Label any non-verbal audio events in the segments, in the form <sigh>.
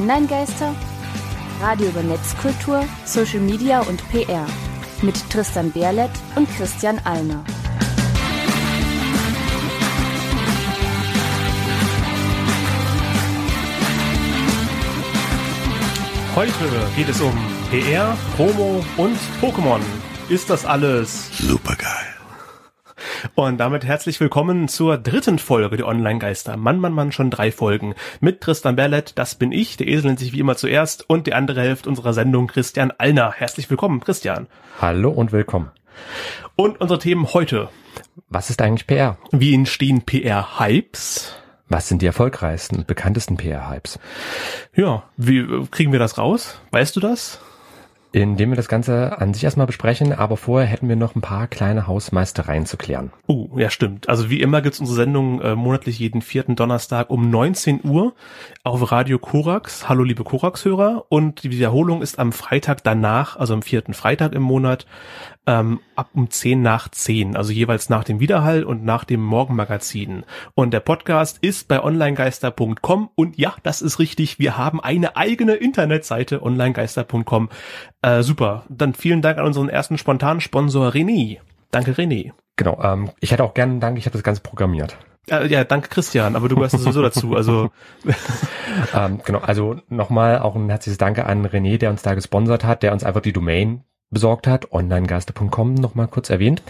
Online-Geister? Radio über Netzkultur, Social Media und PR. Mit Tristan Berlet und Christian Alner. Heute geht es um PR, Promo und Pokémon. Ist das alles Supergeil. Und damit herzlich willkommen zur dritten Folge der Online-Geister. Mann, Mann, Mann, schon drei Folgen. Mit Tristan Berlet, das bin ich, der Esel nennt sich wie immer zuerst, und die andere Hälfte unserer Sendung, Christian Allner. Herzlich willkommen, Christian. Hallo und willkommen. Und unsere Themen heute. Was ist eigentlich PR? Wie entstehen PR-Hypes? Was sind die erfolgreichsten und bekanntesten PR-Hypes? Ja, wie kriegen wir das raus? Weißt du das? Indem wir das Ganze an sich erstmal besprechen, aber vorher hätten wir noch ein paar kleine Hausmeistereien zu klären. Oh, ja stimmt. Also wie immer gibt's unsere Sendung äh, monatlich jeden vierten Donnerstag um 19 Uhr auf Radio Korax. Hallo liebe Korax-Hörer. Und die Wiederholung ist am Freitag danach, also am vierten Freitag im Monat, ähm, ab um 10 nach 10, also jeweils nach dem Wiederhall und nach dem Morgenmagazin. Und der Podcast ist bei onlinegeister.com und ja, das ist richtig, wir haben eine eigene Internetseite onlinegeister.com. Äh, super, dann vielen Dank an unseren ersten spontanen Sponsor René. Danke René. Genau, ähm, ich hätte auch gerne einen Dank, ich habe das Ganze programmiert. Äh, ja, danke Christian, aber du gehörst <laughs> sowieso dazu. Also ähm, genau, also nochmal auch ein herzliches Danke an René, der uns da gesponsert hat, der uns einfach die Domain besorgt hat, onlinegeister.com nochmal kurz erwähnt.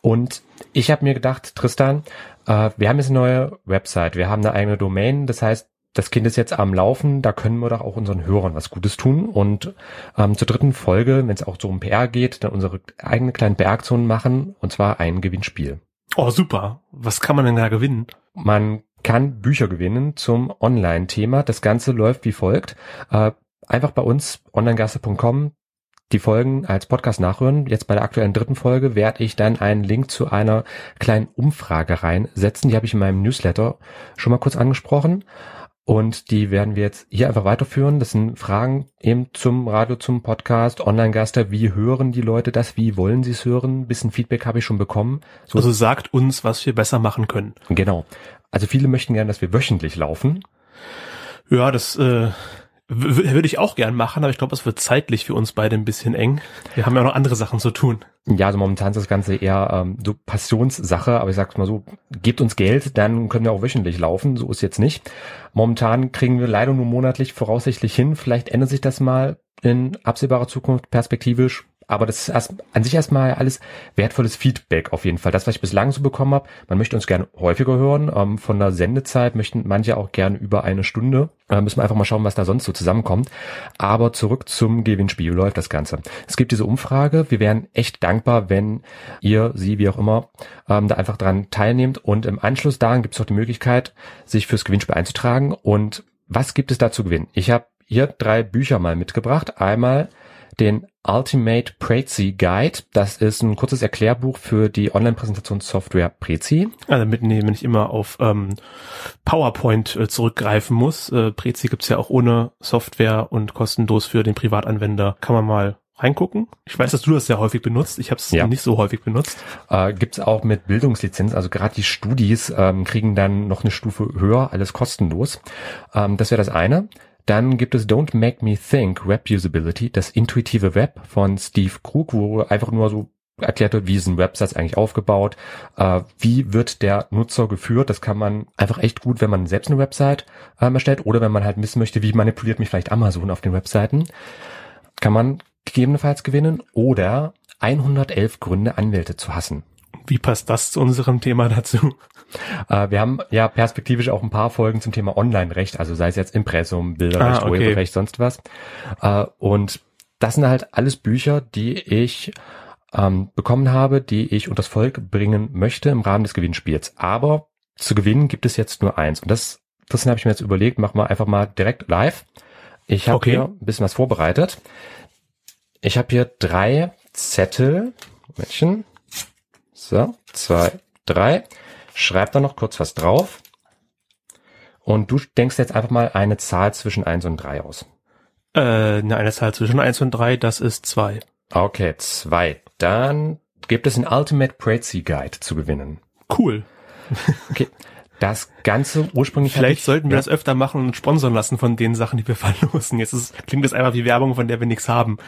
Und ich habe mir gedacht, Tristan, äh, wir haben jetzt eine neue Website, wir haben eine eigene Domain, das heißt, das Kind ist jetzt am Laufen, da können wir doch auch unseren Hörern was Gutes tun. Und ähm, zur dritten Folge, wenn es auch so um PR geht, dann unsere eigene kleinen PR-Aktionen machen, und zwar ein Gewinnspiel. Oh, super. Was kann man denn da gewinnen? Man kann Bücher gewinnen zum Online-Thema. Das Ganze läuft wie folgt. Äh, einfach bei uns onlinegasse.com die Folgen als Podcast nachhören. Jetzt bei der aktuellen dritten Folge werde ich dann einen Link zu einer kleinen Umfrage reinsetzen. Die habe ich in meinem Newsletter schon mal kurz angesprochen. Und die werden wir jetzt hier einfach weiterführen. Das sind Fragen eben zum Radio, zum Podcast, Online-Gaster. Wie hören die Leute das? Wie wollen sie es hören? Ein bisschen Feedback habe ich schon bekommen. So also sagt uns, was wir besser machen können. Genau. Also viele möchten gerne, dass wir wöchentlich laufen. Ja, das äh, würde ich auch gern machen, aber ich glaube, es wird zeitlich für uns beide ein bisschen eng. Wir haben ja noch andere Sachen zu tun. Ja, also momentan ist das Ganze eher ähm, so Passionssache, aber ich sag's mal so, gebt uns Geld, dann können wir auch wöchentlich laufen, so ist jetzt nicht. Momentan kriegen wir leider nur monatlich voraussichtlich hin, vielleicht ändert sich das mal in absehbarer Zukunft perspektivisch, aber das ist erst, an sich erstmal alles wertvolles Feedback auf jeden Fall. Das, was ich bislang so bekommen habe, man möchte uns gerne häufiger hören. Ähm, von der Sendezeit möchten manche auch gerne über eine Stunde. Äh, müssen wir einfach mal schauen, was da sonst so zusammenkommt. Aber zurück zum Gewinnspiel. Läuft das Ganze? Es gibt diese Umfrage. Wir wären echt dankbar, wenn ihr, sie, wie auch immer, ähm, da einfach dran teilnehmt. Und im Anschluss daran gibt es auch die Möglichkeit, sich fürs Gewinnspiel einzutragen. Und was gibt es da zu gewinnen? Ich habe hier drei Bücher mal mitgebracht. Einmal den Ultimate Prezi Guide. Das ist ein kurzes Erklärbuch für die Online-Präsentationssoftware Prezi. Also damit man nicht immer auf ähm, PowerPoint äh, zurückgreifen muss. Äh, Prezi gibt's ja auch ohne Software und kostenlos für den Privatanwender. Kann man mal reingucken. Ich weiß, dass du das sehr häufig benutzt. Ich habe es ja. nicht so häufig benutzt. Äh, Gibt auch mit Bildungslizenz. Also gerade die Studis ähm, kriegen dann noch eine Stufe höher, alles kostenlos. Ähm, das wäre das eine. Dann gibt es Don't Make Me Think Web Usability, das intuitive Web von Steve Krug, wo einfach nur so erklärt wird, wie ist ein Website eigentlich aufgebaut, äh, wie wird der Nutzer geführt. Das kann man einfach echt gut, wenn man selbst eine Website äh, erstellt oder wenn man halt wissen möchte, wie manipuliert mich vielleicht Amazon auf den Webseiten, kann man gegebenenfalls gewinnen oder 111 Gründe, Anwälte zu hassen. Wie passt das zu unserem Thema dazu? Äh, wir haben ja perspektivisch auch ein paar Folgen zum Thema Online-Recht, also sei es jetzt Impressum, Bilderrecht, ah, okay. Urheberrecht, sonst was. Äh, und das sind halt alles Bücher, die ich ähm, bekommen habe, die ich unters Volk bringen möchte im Rahmen des Gewinnspiels. Aber zu gewinnen gibt es jetzt nur eins. Und das, das habe ich mir jetzt überlegt, machen wir einfach mal direkt live. Ich habe okay. hier ein bisschen was vorbereitet. Ich habe hier drei Zettel. Mädchen. So, zwei, drei. Schreib da noch kurz was drauf. Und du denkst jetzt einfach mal eine Zahl zwischen eins und drei aus. Äh, eine Zahl zwischen eins und drei, das ist zwei. Okay, zwei. Dann gibt es einen Ultimate Prezi Guide zu gewinnen. Cool. okay. Das Ganze ursprünglich. Vielleicht ich, sollten wir ja. das öfter machen und sponsern lassen von den Sachen, die wir <laughs> verlosen. Jetzt ist, klingt das einfach wie Werbung, von der wir nichts haben.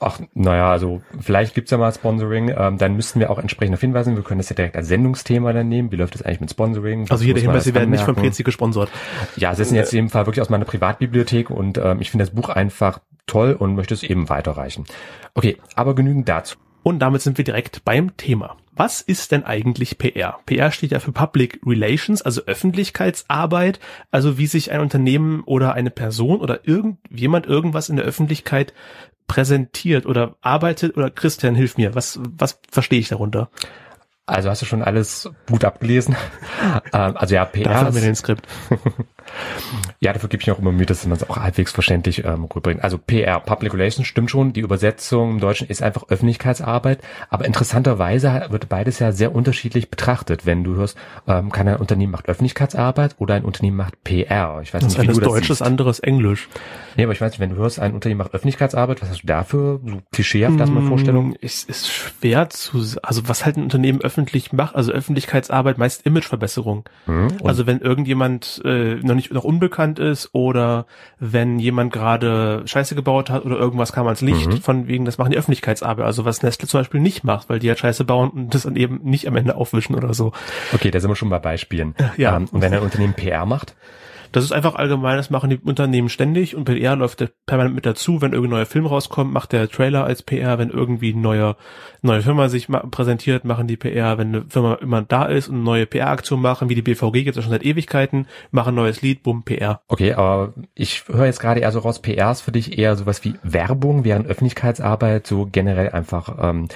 Ach, naja, also vielleicht gibt's ja mal Sponsoring, ähm, dann müssten wir auch entsprechend darauf hinweisen, wir können das ja direkt als Sendungsthema dann nehmen. Wie läuft das eigentlich mit Sponsoring? Was also hier der Hinweis, Sie werden nicht vom PC gesponsert. Ja, sie sind jetzt in dem Fall wirklich aus meiner Privatbibliothek und ähm, ich finde das Buch einfach toll und möchte es eben weiterreichen. Okay, aber genügend dazu. Und damit sind wir direkt beim Thema. Was ist denn eigentlich PR? PR steht ja für Public Relations, also Öffentlichkeitsarbeit, also wie sich ein Unternehmen oder eine Person oder irgendjemand irgendwas in der Öffentlichkeit präsentiert oder arbeitet oder Christian, hilf mir, was, was verstehe ich darunter? Also hast du schon alles gut abgelesen. <laughs> ähm, also ja, PR. Dafür haben wir den Skript. <laughs> ja, dafür gebe ich auch immer Mühe, dass man es auch halbwegs verständlich ähm, rüberbringt. Also PR, Public Relations, stimmt schon. Die Übersetzung im Deutschen ist einfach Öffentlichkeitsarbeit. Aber interessanterweise wird beides ja sehr unterschiedlich betrachtet. Wenn du hörst, ähm, kann ein Unternehmen macht Öffentlichkeitsarbeit oder ein Unternehmen macht PR. Ich weiß das nicht, wie du das Deutsch, das anderes Englisch. Nee, aber ich weiß nicht, wenn du hörst, ein Unternehmen macht Öffentlichkeitsarbeit, was hast du dafür? So klischeehaft erstmal mm, Vorstellung? Es ist schwer zu, also was halt ein Unternehmen öffentlich macht, also Öffentlichkeitsarbeit, meist Imageverbesserung. Mhm. Also wenn irgendjemand äh, noch nicht noch unbekannt ist oder wenn jemand gerade Scheiße gebaut hat oder irgendwas kam ans Licht, mhm. von wegen, das machen die Öffentlichkeitsarbeit. Also was Nestle zum Beispiel nicht macht, weil die ja Scheiße bauen und das dann eben nicht am Ende aufwischen oder so. Okay, da sind wir schon bei Beispielen. Ja. Ähm, und wenn ein Unternehmen PR macht? Das ist einfach allgemein, das machen die Unternehmen ständig und PR läuft permanent mit dazu. Wenn irgendein neuer Film rauskommt, macht der Trailer als PR. Wenn irgendwie eine neue, neue Firma sich präsentiert, machen die PR. Wenn eine Firma immer da ist und eine neue PR-Aktion machen, wie die BVG gibt es schon seit Ewigkeiten, machen ein neues Lied, bumm, PR. Okay, aber ich höre jetzt gerade eher so raus, PR ist für dich eher sowas wie Werbung, während Öffentlichkeitsarbeit so generell einfach ähm,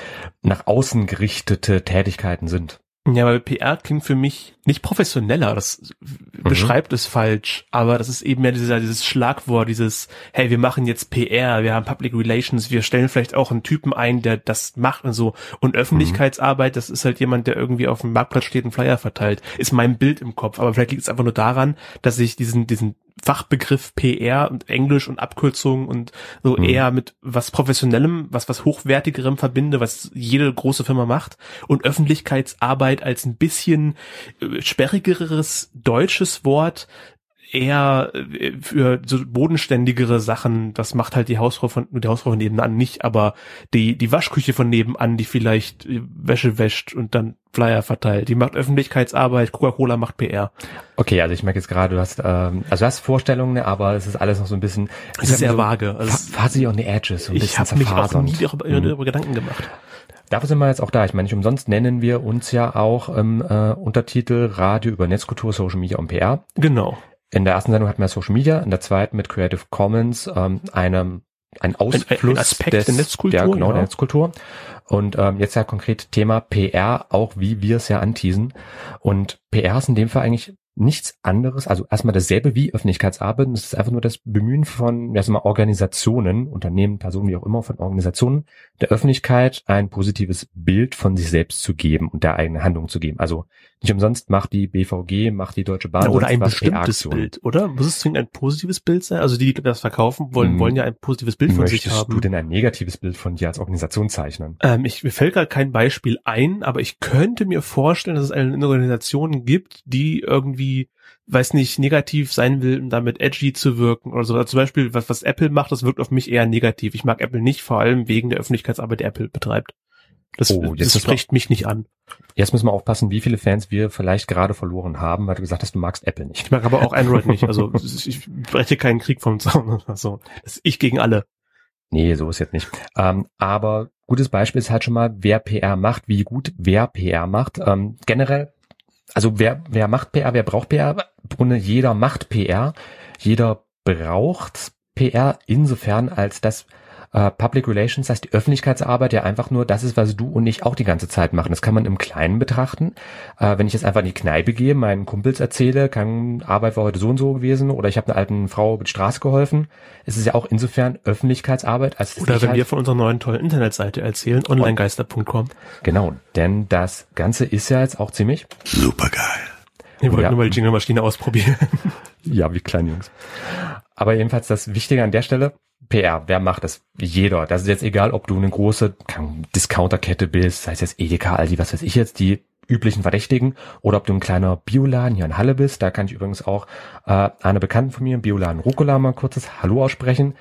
nach außen gerichtete Tätigkeiten sind. Ja, weil PR klingt für mich nicht professioneller, das mhm. beschreibt es falsch, aber das ist eben mehr dieser, dieses Schlagwort, dieses, hey, wir machen jetzt PR, wir haben Public Relations, wir stellen vielleicht auch einen Typen ein, der das macht und so. Und Öffentlichkeitsarbeit, das ist halt jemand, der irgendwie auf dem Marktplatz steht und Flyer verteilt, ist mein Bild im Kopf. Aber vielleicht liegt es einfach nur daran, dass ich diesen, diesen Fachbegriff PR und Englisch und Abkürzungen und so mhm. eher mit was professionellem, was was hochwertigerem verbinde, was jede große Firma macht und Öffentlichkeitsarbeit als ein bisschen äh, sperrigeres deutsches Wort eher äh, für so bodenständigere Sachen, das macht halt die Hausfrau von, die Hausfrau von nebenan nicht, aber die, die Waschküche von nebenan, die vielleicht äh, Wäsche wäscht und dann Flyer verteilt, die macht Öffentlichkeitsarbeit, Coca-Cola macht PR. Okay, also ich merke jetzt gerade, du hast, ähm, also du hast Vorstellungen, aber es ist alles noch so ein bisschen, es ist sehr vage. Also fuzzy on the edges, so ein ich habe mich auch nie darüber, mhm. Gedanken gemacht. Dafür sind wir jetzt auch da. Ich meine, nicht umsonst nennen wir uns ja auch im äh, Untertitel Radio über Netzkultur, Social Media und PR. Genau. In der ersten Sendung hatten wir Social Media, in der zweiten mit Creative Commons ähm, einem ein Ausfluss ein, ein Aspekt des, der Netzkultur. Der, genau, ja. der Netzkultur. Und ähm, jetzt ja konkret Thema PR, auch wie wir es ja anteasen. Und PR ist in dem Fall eigentlich nichts anderes, also erstmal dasselbe wie Öffentlichkeitsarbeit. Es ist einfach nur das Bemühen von erstmal Organisationen, Unternehmen, Personen, wie auch immer, von Organisationen, der Öffentlichkeit ein positives Bild von sich selbst zu geben und der eigenen Handlung zu geben. Also nicht umsonst macht die BVG, macht die Deutsche Bahn. Ja, oder ein bestimmtes Bild, oder? Muss es zwingend ein positives Bild sein? Also die, die das verkaufen wollen, hm. wollen ja ein positives Bild von sich haben. Möchtest du denn ein negatives Bild von dir als Organisation zeichnen? Ähm, ich, mir fällt gerade kein Beispiel ein, aber ich könnte mir vorstellen, dass es eine Organisation gibt, die irgendwie weiß nicht, negativ sein will, um damit edgy zu wirken oder so. Also zum Beispiel, was, was Apple macht, das wirkt auf mich eher negativ. Ich mag Apple nicht, vor allem wegen der Öffentlichkeitsarbeit, die Apple betreibt. Das, oh, das spricht mich nicht an. Jetzt müssen wir aufpassen, wie viele Fans wir vielleicht gerade verloren haben, weil du gesagt hast, du magst Apple nicht. Ich mag aber auch Android nicht. Also <laughs> ich breche keinen Krieg vom Zaun oder so. Das ist ich gegen alle. Nee, so ist jetzt nicht. Ähm, aber gutes Beispiel ist halt schon mal, wer PR macht, wie gut wer PR macht. Ähm, generell, also wer, wer macht PR, wer braucht PR? Grunde jeder macht PR. Jeder braucht PR insofern, als dass äh, Public Relations heißt die Öffentlichkeitsarbeit ja einfach nur das ist, was du und ich auch die ganze Zeit machen. Das kann man im Kleinen betrachten. Äh, wenn ich jetzt einfach in die Kneipe gehe, meinen Kumpels erzähle, kann Arbeit war heute so und so gewesen oder ich habe einer alten Frau die Straße geholfen. Es ist ja auch insofern Öffentlichkeitsarbeit. Als oder wenn halt wir von unserer neuen tollen Internetseite erzählen, onlinegeister.com. Genau, denn das Ganze ist ja jetzt auch ziemlich supergeil. Wir wollten ja. nur mal die Jingle-Maschine ausprobieren. ja, wie kleine Jungs. Aber jedenfalls das Wichtige an der Stelle, PR, wer macht das? Jeder. Das ist jetzt egal, ob du eine große Discounterkette bist, sei es jetzt Edeka, Aldi, was weiß ich jetzt, die üblichen Verdächtigen oder ob du ein kleiner Bioladen hier in Halle bist. Da kann ich übrigens auch äh, eine Bekannten von mir, Bioladen Rucola, mal kurzes Hallo aussprechen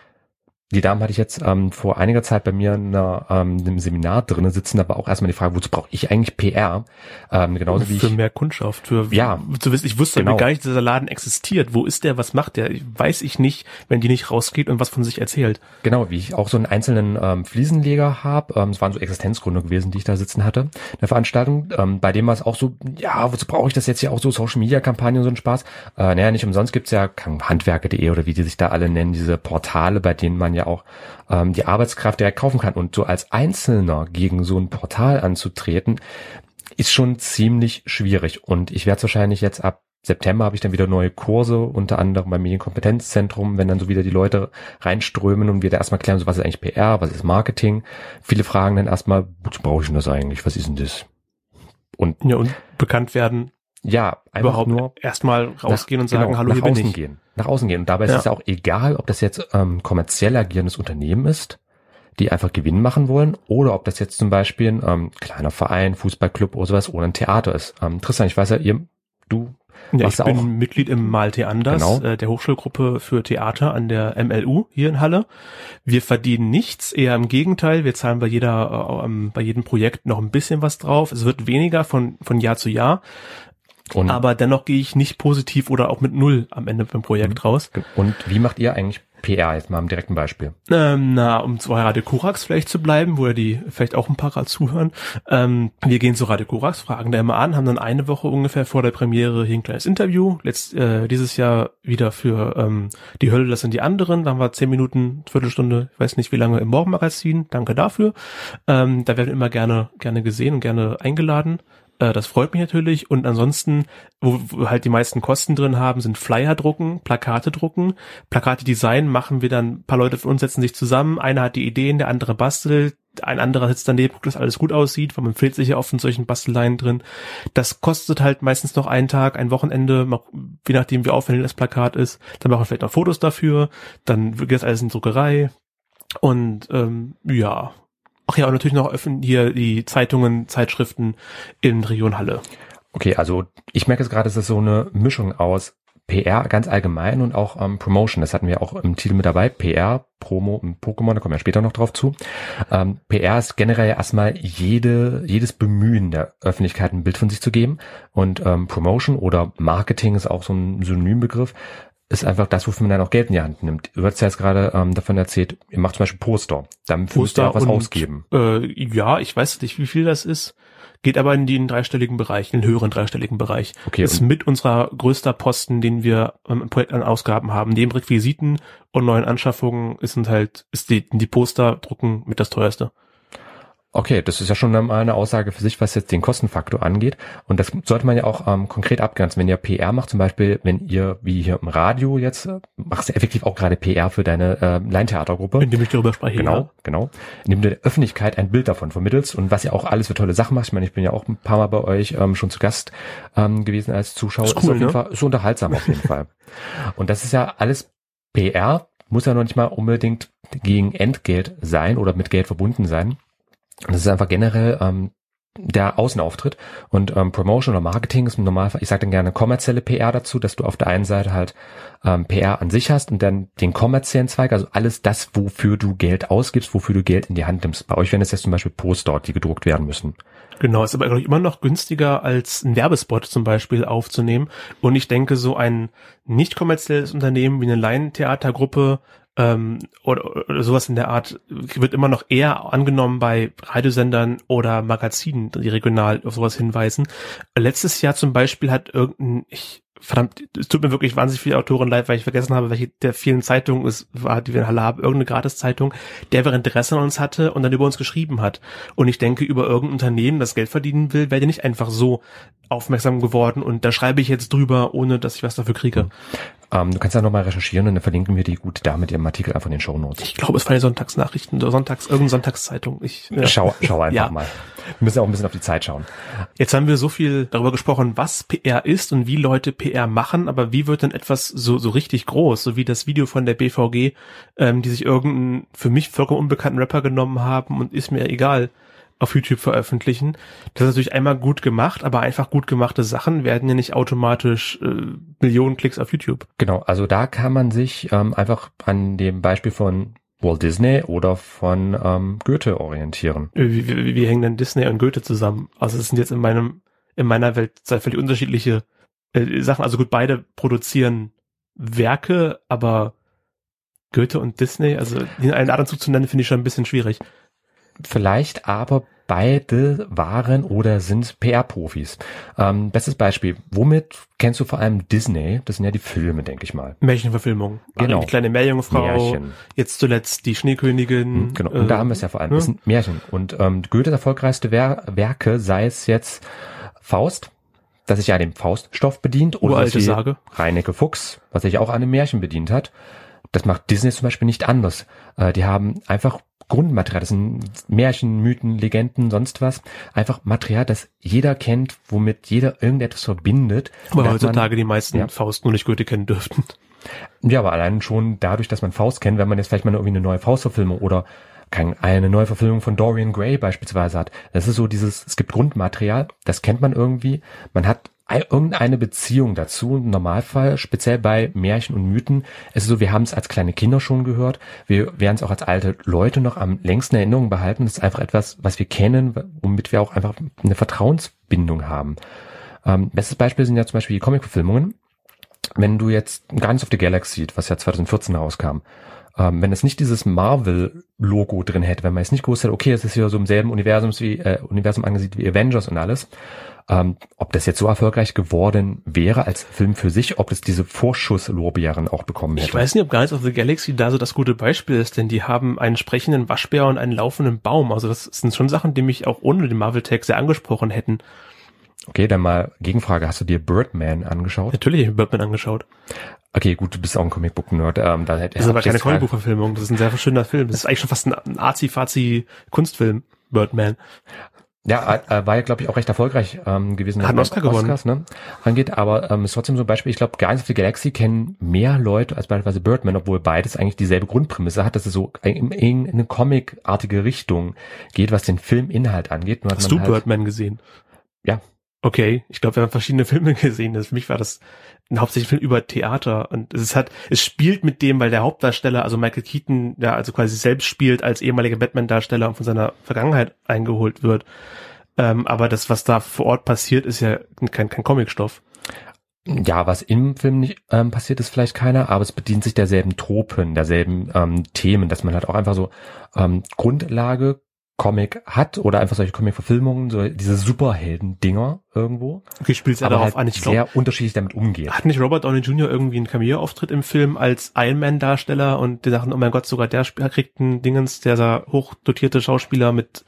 die Dame hatte ich jetzt ähm, vor einiger Zeit bei mir in einer, ähm, einem Seminar drinnen sitzen, aber auch erstmal die Frage, wozu brauche ich eigentlich PR? Ähm, genauso wie für mehr Kundschaft, für Ja. zu wissen, ich wusste Genau. gar nicht, dass dieser Laden existiert. Wo ist der? Was macht der? Weiß ich nicht, wenn die nicht rausgeht und was von sich erzählt. Genau, wie ich auch so einen einzelnen ähm, Fliesenleger habe. Ähm, es waren so Existenzgründe gewesen, die ich da sitzen hatte, in der Veranstaltung. Ähm, bei dem war es auch so, ja, wozu brauche ich das jetzt hier auch so Social Media Kampagnen und so ein Spaß? Äh, naja, nicht umsonst gibt's ja handwerke.de oder wie die sich da alle nennen, diese Portale, bei denen man ja auch ähm, die Arbeitskraft direkt kaufen kann. Und so als Einzelner gegen so ein Portal anzutreten, ist schon ziemlich schwierig. Und ich werde wahrscheinlich jetzt ab September habe ich dann wieder neue Kurse, unter anderem beim Medienkompetenzzentrum, wenn dann so wieder die Leute reinströmen und wir da erstmal klären, so was ist eigentlich PR, was ist Marketing. Viele fragen dann erstmal, wozu brauche ich denn das eigentlich? Was ist denn das? Und Ja, und bekannt werden, ja, einfach überhaupt nur erstmal rausgehen und sagen, genau, hallo, nach hier bin außen ich. gehen. Nach außen gehen. Und dabei ist Ja. es ja auch egal, ob das jetzt ähm, kommerziell agierendes Unternehmen ist, die einfach Gewinn machen wollen, oder ob das jetzt zum Beispiel ein ähm, kleiner Verein, Fußballclub oder sowas oder ein Theater ist. Ähm, Tristan, ich weiß ja, ihr, du Ja, ich bin auch? Mitglied im Malte Anders, Genau. äh, der Hochschulgruppe für Theater an der MLU hier in Halle. Wir verdienen nichts, eher im Gegenteil. Wir zahlen bei jeder, äh, bei jedem Projekt noch ein bisschen was drauf. Es wird weniger von, von Jahr zu Jahr, und, aber dennoch gehe ich nicht positiv oder auch mit Null am Ende beim Projekt Mhm. raus. und wie macht ihr eigentlich PR jetzt mal im direkten Beispiel? Ähm, na, um zu Radio Korax vielleicht zu bleiben, wo ja die vielleicht auch ein paar gerade zuhören. Ähm, wir gehen zu Radio Korax, fragen da immer an, haben dann eine Woche ungefähr vor der Premiere hier ein kleines Interview. Letzt, äh, dieses Jahr wieder für ähm, Die Hölle, das sind die anderen. Da haben wir zehn Minuten, Viertelstunde, ich weiß nicht wie lange im Morgenmagazin. Danke dafür. Ähm, da werden wir immer gerne, gerne gesehen und gerne eingeladen. Äh, Das freut mich natürlich. Und ansonsten, wo wo halt die meisten Kosten drin haben, sind Flyer drucken, Plakate drucken. Plakate Design machen wir dann, ein paar Leute von uns setzen sich zusammen. Einer hat die Ideen, der andere bastelt. Ein anderer sitzt daneben, guckt, dass alles gut aussieht, weil man fehlt sich ja oft in solchen Basteleien drin. Das kostet halt meistens noch einen Tag, ein Wochenende, je nachdem wie aufwendig das Plakat ist. Dann machen wir vielleicht noch Fotos dafür. Dann geht das alles in Druckerei. Und ähm, ja, ach ja, und natürlich noch öffnen hier die Zeitungen, Zeitschriften in Region Halle. Okay, also ich merke jetzt gerade, es ist so eine Mischung aus PR ganz allgemein und auch ähm, Promotion. Das hatten wir auch im Titel mit dabei. PR, Promo und Pokémon, da kommen wir später noch drauf zu. Ähm, PR ist generell erstmal jede, jedes Bemühen der Öffentlichkeit ein Bild von sich zu geben. Und ähm, Promotion oder Marketing ist auch so ein Synonymbegriff ist einfach das, wofür man dann auch Geld in die Hand nimmt. Du hast ja jetzt gerade ähm, davon erzählt, ihr macht zum Beispiel Poster. Damit müsst ihr auch was und, ausgeben. Äh, ja, ich weiß nicht, wie viel das ist. Geht aber in den dreistelligen Bereich, in den höheren dreistelligen Bereich. Okay, ist mit unserer größter Posten, den wir am Projekt an Ausgaben haben. Neben Requisiten und neuen Anschaffungen ist halt, ist die, die Poster drucken mit das teuerste. Okay, das ist ja schon mal eine Aussage für sich, was jetzt den Kostenfaktor angeht. Und das sollte man ja auch ähm, konkret abgrenzen. Wenn ihr PR macht, zum Beispiel, wenn ihr, wie hier im Radio jetzt, äh, machst du effektiv auch gerade PR für deine äh, Laientheatergruppe. Indem ich darüber spreche. Genau, Ja. genau. Indem du der Öffentlichkeit ein Bild davon vermittelst und was ihr auch alles für tolle Sachen macht. Ich meine, ich bin ja auch ein paar Mal bei euch ähm, schon zu Gast ähm, gewesen als Zuschauer. Ist cool, auf jeden ne? Fall so unterhaltsam auf jeden Fall. <laughs> Und das ist ja alles PR, muss ja noch nicht mal unbedingt gegen Entgelt sein oder mit Geld verbunden sein. Das ist einfach generell ähm, der Außenauftritt und ähm, Promotion oder Marketing ist im Normalfall, ich sage dann gerne kommerzielle PR dazu, dass du auf der einen Seite halt ähm, PR an sich hast und dann den kommerziellen Zweig, also alles das, wofür du Geld ausgibst, wofür du Geld in die Hand nimmst. Bei euch wären es jetzt zum Beispiel Poster, die gedruckt werden müssen. Genau, ist aber glaube ich immer noch günstiger als ein Werbespot zum Beispiel aufzunehmen. Und ich denke, so ein nicht kommerzielles Unternehmen wie eine Laientheatergruppe ähm, oder, oder sowas in der Art wird immer noch eher angenommen bei Radiosendern oder Magazinen, die regional auf sowas hinweisen. Letztes Jahr zum Beispiel hat irgendein, ich verdammt, es tut mir wirklich wahnsinnig viele Autoren leid, weil ich vergessen habe, welche der vielen Zeitungen es war, die wir in Halle haben, irgendeine Gratiszeitung, der wir Interesse an uns hatte und dann über uns geschrieben hat. Und ich denke, über irgendein Unternehmen, das Geld verdienen will, werde ich nicht einfach so aufmerksam geworden und da schreibe ich jetzt drüber, ohne dass ich was dafür kriege. Ähm, du kannst ja nochmal recherchieren und dann verlinken wir die gute Dame mit ihrem Artikel einfach in den Show Notes. Ich glaube, es war die Sonntagsnachrichten oder Sonntags, irgendeine Sonntagszeitung. Ich, ja. Schau, schau einfach Ja. mal. Wir müssen auch ein bisschen auf die Zeit schauen. Jetzt haben wir so viel darüber gesprochen, was PR ist und wie Leute PR machen, aber wie wird denn etwas so, so richtig groß, so wie das Video von der BVG, ähm, die sich irgendeinen für mich vollkommen unbekannten Rapper genommen haben und ist mir egal, auf YouTube veröffentlichen. Das ist natürlich einmal gut gemacht, aber einfach gut gemachte Sachen werden ja nicht automatisch äh, Millionen Klicks auf YouTube. Genau, also da kann man sich ähm, einfach an dem Beispiel von Walt Disney oder von ähm, Goethe orientieren. Äh, wie, wie, wie hängen denn Disney und Goethe zusammen? Also es sind jetzt in meinem in meiner Welt zwei völlig unterschiedliche äh, Sachen. Also gut, beide produzieren Werke, aber Goethe und Disney, also den einen Atemzug zu nennen, finde ich schon ein bisschen schwierig. Vielleicht aber beide waren oder sind PR-Profis. Ähm, bestes Beispiel. Womit kennst du vor allem Disney? Das sind ja die Filme, denke ich mal. Märchenverfilmung. Genau. Die kleine Meerjungfrau. Märchen. Jetzt zuletzt die Schneekönigin. Mhm, Genau. Und da haben wir es ja vor allem. Das sind Märchen. Und ähm, Goethes erfolgreichste Wer Werke, sei es jetzt Faust, das sich ja dem Fauststoff bedient, oder Uralte die Sage. Reinecke Fuchs, was sich auch an einem Märchen bedient hat. Das macht Disney zum Beispiel nicht anders. Äh, die haben einfach Grundmaterial, das sind Märchen, Mythen, Legenden, sonst was. Einfach Material, das jeder kennt, womit jeder irgendetwas verbindet. Aber dass man- heutzutage die meisten Ja. Faust nur nicht Goethe kennen dürften. Ja, aber allein schon dadurch, dass man Faust kennt, wenn man jetzt vielleicht mal irgendwie eine neue Faustverfilmung oder eine neue Verfilmung von Dorian Gray beispielsweise hat. Das ist so dieses, es gibt Grundmaterial, das kennt man irgendwie. Man hat irgendeine Beziehung dazu. Im Normalfall, speziell bei Märchen und Mythen, ist es so, wir haben es als kleine Kinder schon gehört. Wir werden es auch als alte Leute noch am längsten in Erinnerung behalten. Das ist einfach etwas, was wir kennen, womit wir auch einfach eine Vertrauensbindung haben. Ähm, bestes Beispiel sind ja zum Beispiel die Comic-Verfilmungen wenn du jetzt Guardians of the Galaxy, was ja 2014 rauskam, ähm, wenn es nicht dieses Marvel-Logo drin hätte, wenn man jetzt nicht gewusst hätte, okay, es ist hier so im selben Universum wie äh, Universum angesiedelt wie Avengers und alles, ähm, ob das jetzt so erfolgreich geworden wäre als Film für sich, ob es diese Vorschusslorbeeren auch bekommen hätte. Ich weiß nicht, ob Guardians of the Galaxy da so das gute Beispiel ist, denn die haben einen sprechenden Waschbär und einen laufenden Baum. Also das sind schon Sachen, die mich auch ohne den Marvel-Tag sehr angesprochen hätten. Okay, dann mal Gegenfrage. Hast du dir Birdman angeschaut? Natürlich habe ich mir Birdman angeschaut. Okay, gut, du bist auch ein Comicbook-Nerd. Ähm, da hätte Das ist aber keine Comicbuchverfilmung. Das ist ein sehr schöner Film. Das ist eigentlich schon fast ein, ein Azi-Fazi-Kunstfilm, Birdman. Ja, äh, war ja, glaube ich, auch recht erfolgreich ähm, gewesen. Hat einen Oscar gewonnen. Oscars, ne, angeht, aber ähm, ist trotzdem so ein Beispiel, ich glaube, Guardians of the Galaxy kennen mehr Leute als beispielsweise Birdman, obwohl beides eigentlich dieselbe Grundprämisse hat, dass es so in, in eine Comic-artige Richtung geht, was den Filminhalt angeht. Nur hat Hast du halt, Birdman gesehen? Ja. Okay, ich glaube, wir haben verschiedene <laughs> Filme gesehen. Das, für mich war das ein hauptsächlich Film über Theater und es hat, es spielt mit dem, weil der Hauptdarsteller, also Michael Keaton, der also quasi selbst spielt als ehemaliger Batman-Darsteller und von seiner Vergangenheit eingeholt wird. Ähm, aber das, was da vor Ort passiert, ist ja kein, kein Comicstoff. Ja, was im Film nicht ähm, passiert, ist vielleicht keiner, aber es bedient sich derselben Tropen, derselben ähm, Themen, dass man halt auch einfach so ähm, Grundlage Comic hat oder einfach solche Comic-Verfilmungen, so diese Superhelden-Dinger irgendwo. Okay, spielt ja aber darauf halt an. Ich glaube, sehr unterschiedlich damit umgeht. hat nicht Robert Downey Jr. irgendwie einen Cameo-Auftritt im Film als Iron Man-Darsteller und die dachten, oh mein Gott, sogar der kriegt einen Dingens, der sah hochdotierte Schauspieler mit,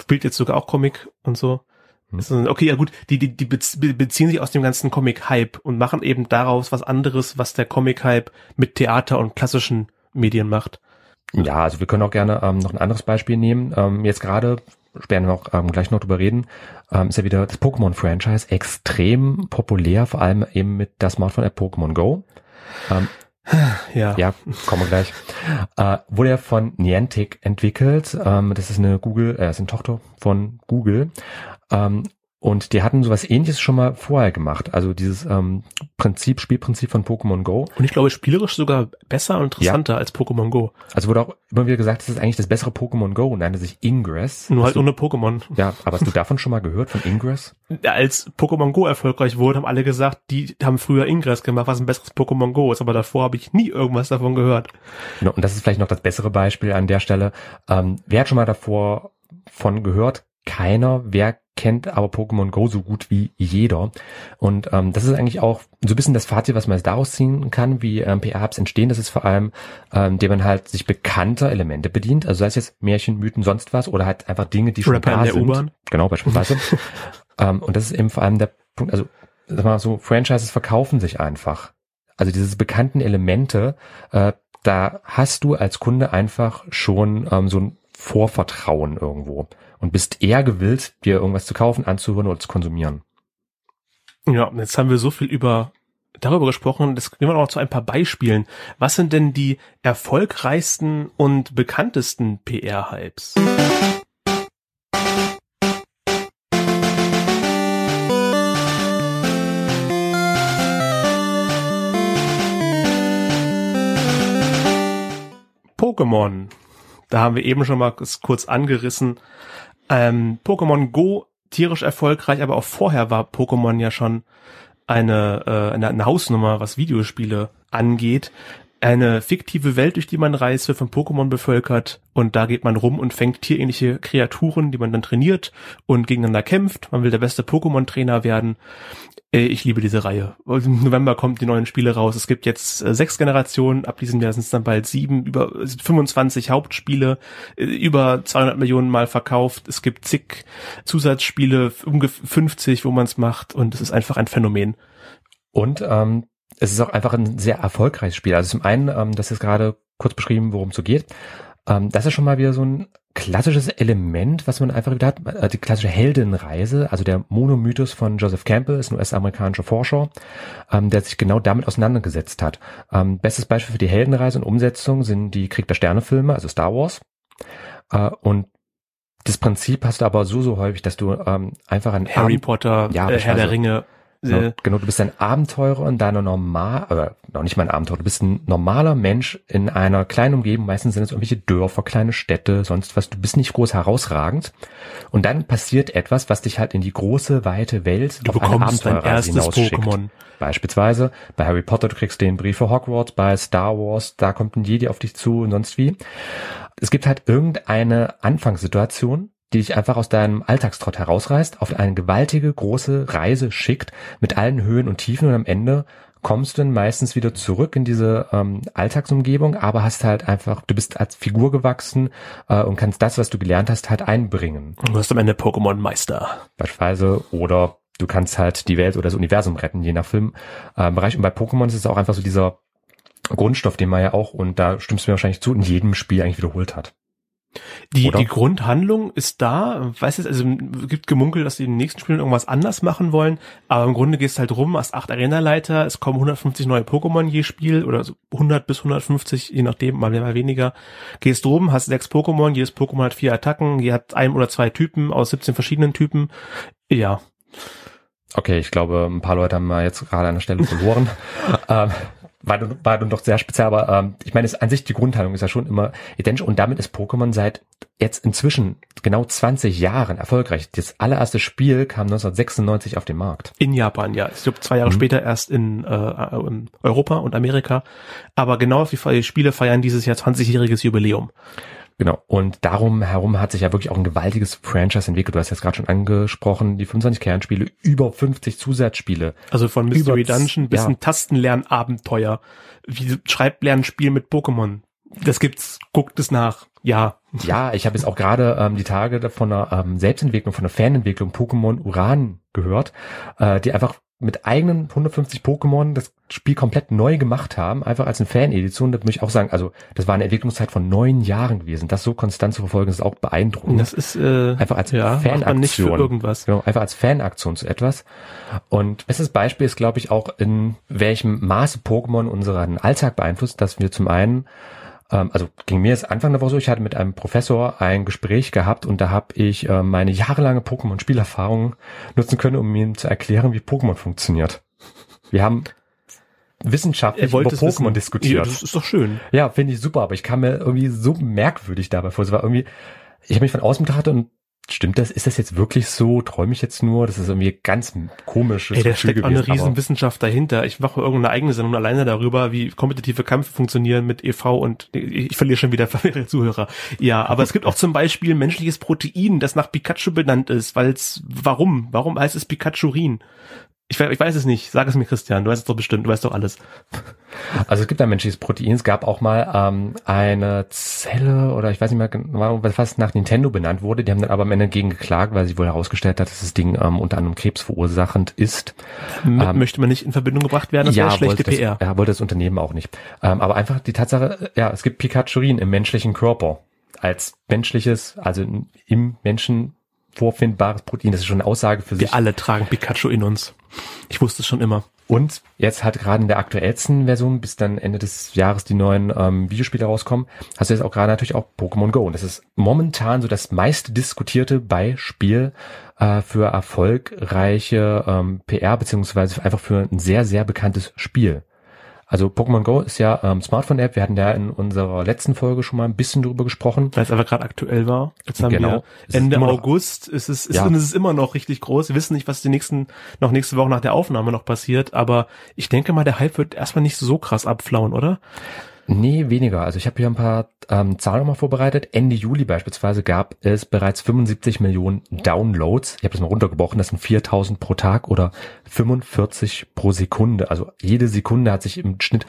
spielt jetzt sogar auch Comic und so. Hm. Okay, ja gut, die, die, die bez- be- beziehen sich aus dem ganzen Comic-Hype und machen eben daraus was anderes, was der Comic-Hype mit Theater und klassischen Medien macht. Ja, also wir können auch gerne ähm, noch ein anderes Beispiel nehmen. Ähm, jetzt gerade, werden wir auch ähm, gleich noch drüber reden, ähm, ist ja wieder das Pokémon-Franchise extrem populär, vor allem eben mit der Smartphone-App Pokémon Go. Ähm, <sighs> Ja. ja, kommen wir gleich. Äh, wurde ja von Niantic entwickelt. Ähm, das ist eine Google, äh, ist eine Tochter von Google. Ähm, und die hatten sowas ähnliches schon mal vorher gemacht. Also dieses ähm, Prinzip, Spielprinzip von Pokémon Go. Und ich glaube, spielerisch sogar besser und interessanter als Pokémon Go. Also wurde auch immer wieder gesagt, das ist eigentlich das bessere Pokémon Go und nannte sich Ingress. Nur Hast halt du, ohne Pokémon. ja, aber hast du davon schon mal gehört, von Ingress? als Pokémon Go erfolgreich wurde, haben alle gesagt, die haben früher Ingress gemacht, was ein besseres Pokémon Go ist, aber davor habe ich nie irgendwas davon gehört. Genau, und das ist vielleicht noch das bessere Beispiel an der Stelle. Ähm, wer hat schon mal davor von gehört? Keiner. Wer kennt aber Pokémon Go so gut wie jeder? Und ähm, das ist eigentlich auch so ein bisschen das Fazit, was man jetzt daraus ziehen kann, wie ähm, PR-Hubs entstehen. Das ist vor allem, ähm, indem man halt sich bekannter Elemente bedient. Also sei es jetzt Märchen, Mythen, sonst was oder halt einfach Dinge, die schon in da sind. Genau, beispielsweise. <laughs> ähm, und das ist eben vor allem der Punkt, also sag mal so, Franchises verkaufen sich einfach. Also diese bekannten Elemente, äh, da hast du als Kunde einfach schon ähm, so ein Vorvertrauen irgendwo und bist eher gewillt, dir irgendwas zu kaufen, anzuhören oder zu konsumieren. Ja, jetzt haben wir so viel über darüber gesprochen, das gehen wir noch zu ein paar Beispielen. Was sind denn die erfolgreichsten und bekanntesten PR-Hypes? Pokémon. Da haben wir eben schon mal kurz angerissen. Ähm, Pokémon Go tierisch erfolgreich, aber auch vorher war Pokémon ja schon eine, äh, eine, eine Hausnummer, was Videospiele angeht eine fiktive Welt, durch die man reist, wird von Pokémon bevölkert und da geht man rum und fängt tierähnliche Kreaturen, die man dann trainiert und gegeneinander kämpft. Man will der beste Pokémon-Trainer werden. Äh, ich liebe diese Reihe. Im November kommt die neuen Spiele raus. Es gibt jetzt äh, sechs Generationen, ab diesem Jahr sind es dann bald sieben, über 25 Hauptspiele, äh, über 200 Millionen Mal verkauft. Es gibt zig Zusatzspiele, ungefähr 50, wo man es macht und es ist einfach ein Phänomen. Und ähm, es ist auch einfach ein sehr erfolgreiches Spiel. Also zum einen, ähm, das ist gerade kurz beschrieben, worum es so geht. Ähm, das ist schon mal wieder so ein klassisches Element, was man einfach wieder hat. Äh, die klassische Heldenreise, also der Monomythos von Joseph Campbell, ist ein US-amerikanischer Forscher, ähm, der sich genau damit auseinandergesetzt hat. Ähm, bestes Beispiel für die Heldenreise und Umsetzung sind die Krieg der Sterne-Filme, also Star Wars. Äh, und das Prinzip hast du aber so, so häufig, dass du ähm, einfach ein Harry Abend Potter, ja, äh, Herr der Ringe, äh, genau, du bist ein Abenteurer in deiner normal, oder noch nicht mal ein Abenteurer, du bist ein normaler Mensch in einer kleinen Umgebung, meistens sind es irgendwelche Dörfer, kleine Städte, sonst was, du bist nicht groß herausragend. Und dann passiert etwas, was dich halt in die große, weite Welt du auf eine Abenteuerreise hinausschickt. Pokémon. Beispielsweise bei Harry Potter, du kriegst den Brief für Hogwarts, bei Star Wars, da kommt ein Jedi auf dich zu und sonst wie. Es gibt halt irgendeine Anfangssituation, die dich einfach aus deinem Alltagstrott herausreißt, auf eine gewaltige, große Reise schickt, mit allen Höhen und Tiefen und am Ende kommst du dann meistens wieder zurück in diese ähm, Alltagsumgebung, aber hast halt einfach, du bist als Figur gewachsen äh, und kannst das, was du gelernt hast, halt einbringen. Du wirst am Ende Pokémon-Meister. Beispielsweise oder du kannst halt die Welt oder das Universum retten, je nach Filmbereich. Äh, und bei Pokémon ist es auch einfach so dieser Grundstoff, den man ja auch, und da stimmst du mir wahrscheinlich zu, in jedem Spiel eigentlich wiederholt hat. Die, die Grundhandlung ist da, weiß jetzt, also gibt Gemunkel, dass die in den nächsten Spielen irgendwas anders machen wollen, aber im Grunde gehst halt rum, hast acht Arena-Leiter, es kommen 150 neue Pokémon je Spiel oder so 100 bis 150, je nachdem, mal mehr, mal weniger. Gehst rum, hast sechs Pokémon, jedes Pokémon hat vier Attacken, je hat ein oder zwei Typen aus 17 verschiedenen Typen. Ja. Okay, ich glaube, ein paar Leute haben wir jetzt gerade an der Stelle verloren. <laughs> ähm, war, war dann doch sehr speziell, aber ähm, ich meine, es, an sich die Grundhaltung ist ja schon immer identisch und damit ist Pokémon seit jetzt inzwischen genau 20 Jahren erfolgreich. Das allererste Spiel kam 1996 auf den Markt. In Japan, ja. Ich glaube zwei Jahre mhm. später erst in, äh, in Europa und Amerika. Aber genau die Spiele feiern dieses Jahr 20-jähriges Jubiläum. Genau. Und darum herum hat sich ja wirklich auch ein gewaltiges Franchise entwickelt. Du hast jetzt gerade schon angesprochen, die 25 Kernspiele, über 50 Zusatzspiele. Also von Mystery Dungeon bis ja. ein Tastenlernabenteuer. Wie Schreiblernspiel mit Pokémon. Das gibt's, guckt es nach. Ja. Ja, ich habe jetzt auch gerade ähm, die Tage von einer ähm, Selbstentwicklung, von einer Fanentwicklung Pokémon Uran gehört, äh, die einfach mit eigenen 150 Pokémon das Spiel komplett neu gemacht haben, einfach als eine Fan-Edition, da muss ich auch sagen, also das war eine Entwicklungszeit von neun Jahren gewesen. Das so konstant zu verfolgen, ist auch beeindruckend. Das ist äh, einfach als ja, Fanaktion. Nicht für irgendwas. Genau, einfach als Fanaktion zu etwas. Und bestes Beispiel ist, glaube ich, auch in welchem Maße Pokémon unseren Alltag beeinflusst, dass wir zum einen ähm, also ging mir jetzt Anfang der Woche so, ich hatte mit einem Professor ein Gespräch gehabt und da habe ich äh, meine jahrelange Pokémon-Spielerfahrung nutzen können, um ihm zu erklären, wie Pokémon funktioniert. Wir haben wissenschaftlich über Pokémon wissen. diskutiert. Ja, das ist doch schön. Ja, finde ich super, aber ich kam mir irgendwie so merkwürdig dabei vor. Es war irgendwie, ich habe mich von außen betrachtet und Stimmt das? Ist das jetzt wirklich so? Träume ich jetzt nur? Das ist irgendwie ganz komisch. Ey, da steckt auch eine Riesenwissenschaft dahinter. Ich mache irgendeine eigene Sendung alleine darüber, wie kompetitive Kämpfe funktionieren mit EV und ich verliere schon wieder Zuhörer. Ja, aber es gibt auch zum Beispiel menschliches Protein, das nach Pikachu benannt ist, weil es, warum? Warum heißt es Pikachurin? Ich, ich weiß es nicht. Sag es mir, Christian. Du weißt es doch bestimmt. Du weißt doch alles. Also es gibt ein menschliches Protein. Es gab auch mal ähm, eine Zelle oder ich weiß nicht mehr genau, was nach Nintendo benannt wurde. Die haben dann aber am Ende gegen geklagt, weil sie wohl herausgestellt hat, dass das Ding ähm, unter anderem krebsverursachend ist. Damit ähm, möchte man nicht in Verbindung gebracht werden. Das ja, schlechte wollte PR. Das, ja, wollte das Unternehmen auch nicht. Ähm, aber einfach die Tatsache, ja, es gibt Pikachurin im menschlichen Körper als menschliches, also im Menschen vorfindbares Protein. Das ist schon eine Aussage für Wir sich. Wir alle tragen Pikachu in uns. Ich wusste es schon immer. Und jetzt hat gerade in der aktuellsten Version, bis dann Ende des Jahres die neuen ähm, Videospiele rauskommen, hast du jetzt auch gerade natürlich auch Pokémon Go. Und das ist momentan so das meist diskutierte Beispiel äh, für erfolgreiche ähm, PR, beziehungsweise einfach für ein sehr, sehr bekanntes Spiel. Also Pokémon Go ist ja ähm, Smartphone-App. Wir hatten ja in unserer letzten Folge schon mal ein bisschen drüber gesprochen. Weil es aber gerade aktuell war. Jetzt haben genau. wir Ende August. Ist es, ist, ja. und es ist immer noch richtig groß. Wir wissen nicht, was die nächsten, noch nächste Woche nach der Aufnahme noch passiert. Aber ich denke mal, der Hype wird erstmal nicht so krass abflauen, oder? Nee, weniger. Also ich habe hier ein paar ähm, Zahlen mal vorbereitet. Ende Juli beispielsweise gab es bereits 75 Millionen Downloads. Ich habe das mal runtergebrochen, das sind 4000 pro Tag oder 45 pro Sekunde. Also jede Sekunde hat sich im Schnitt,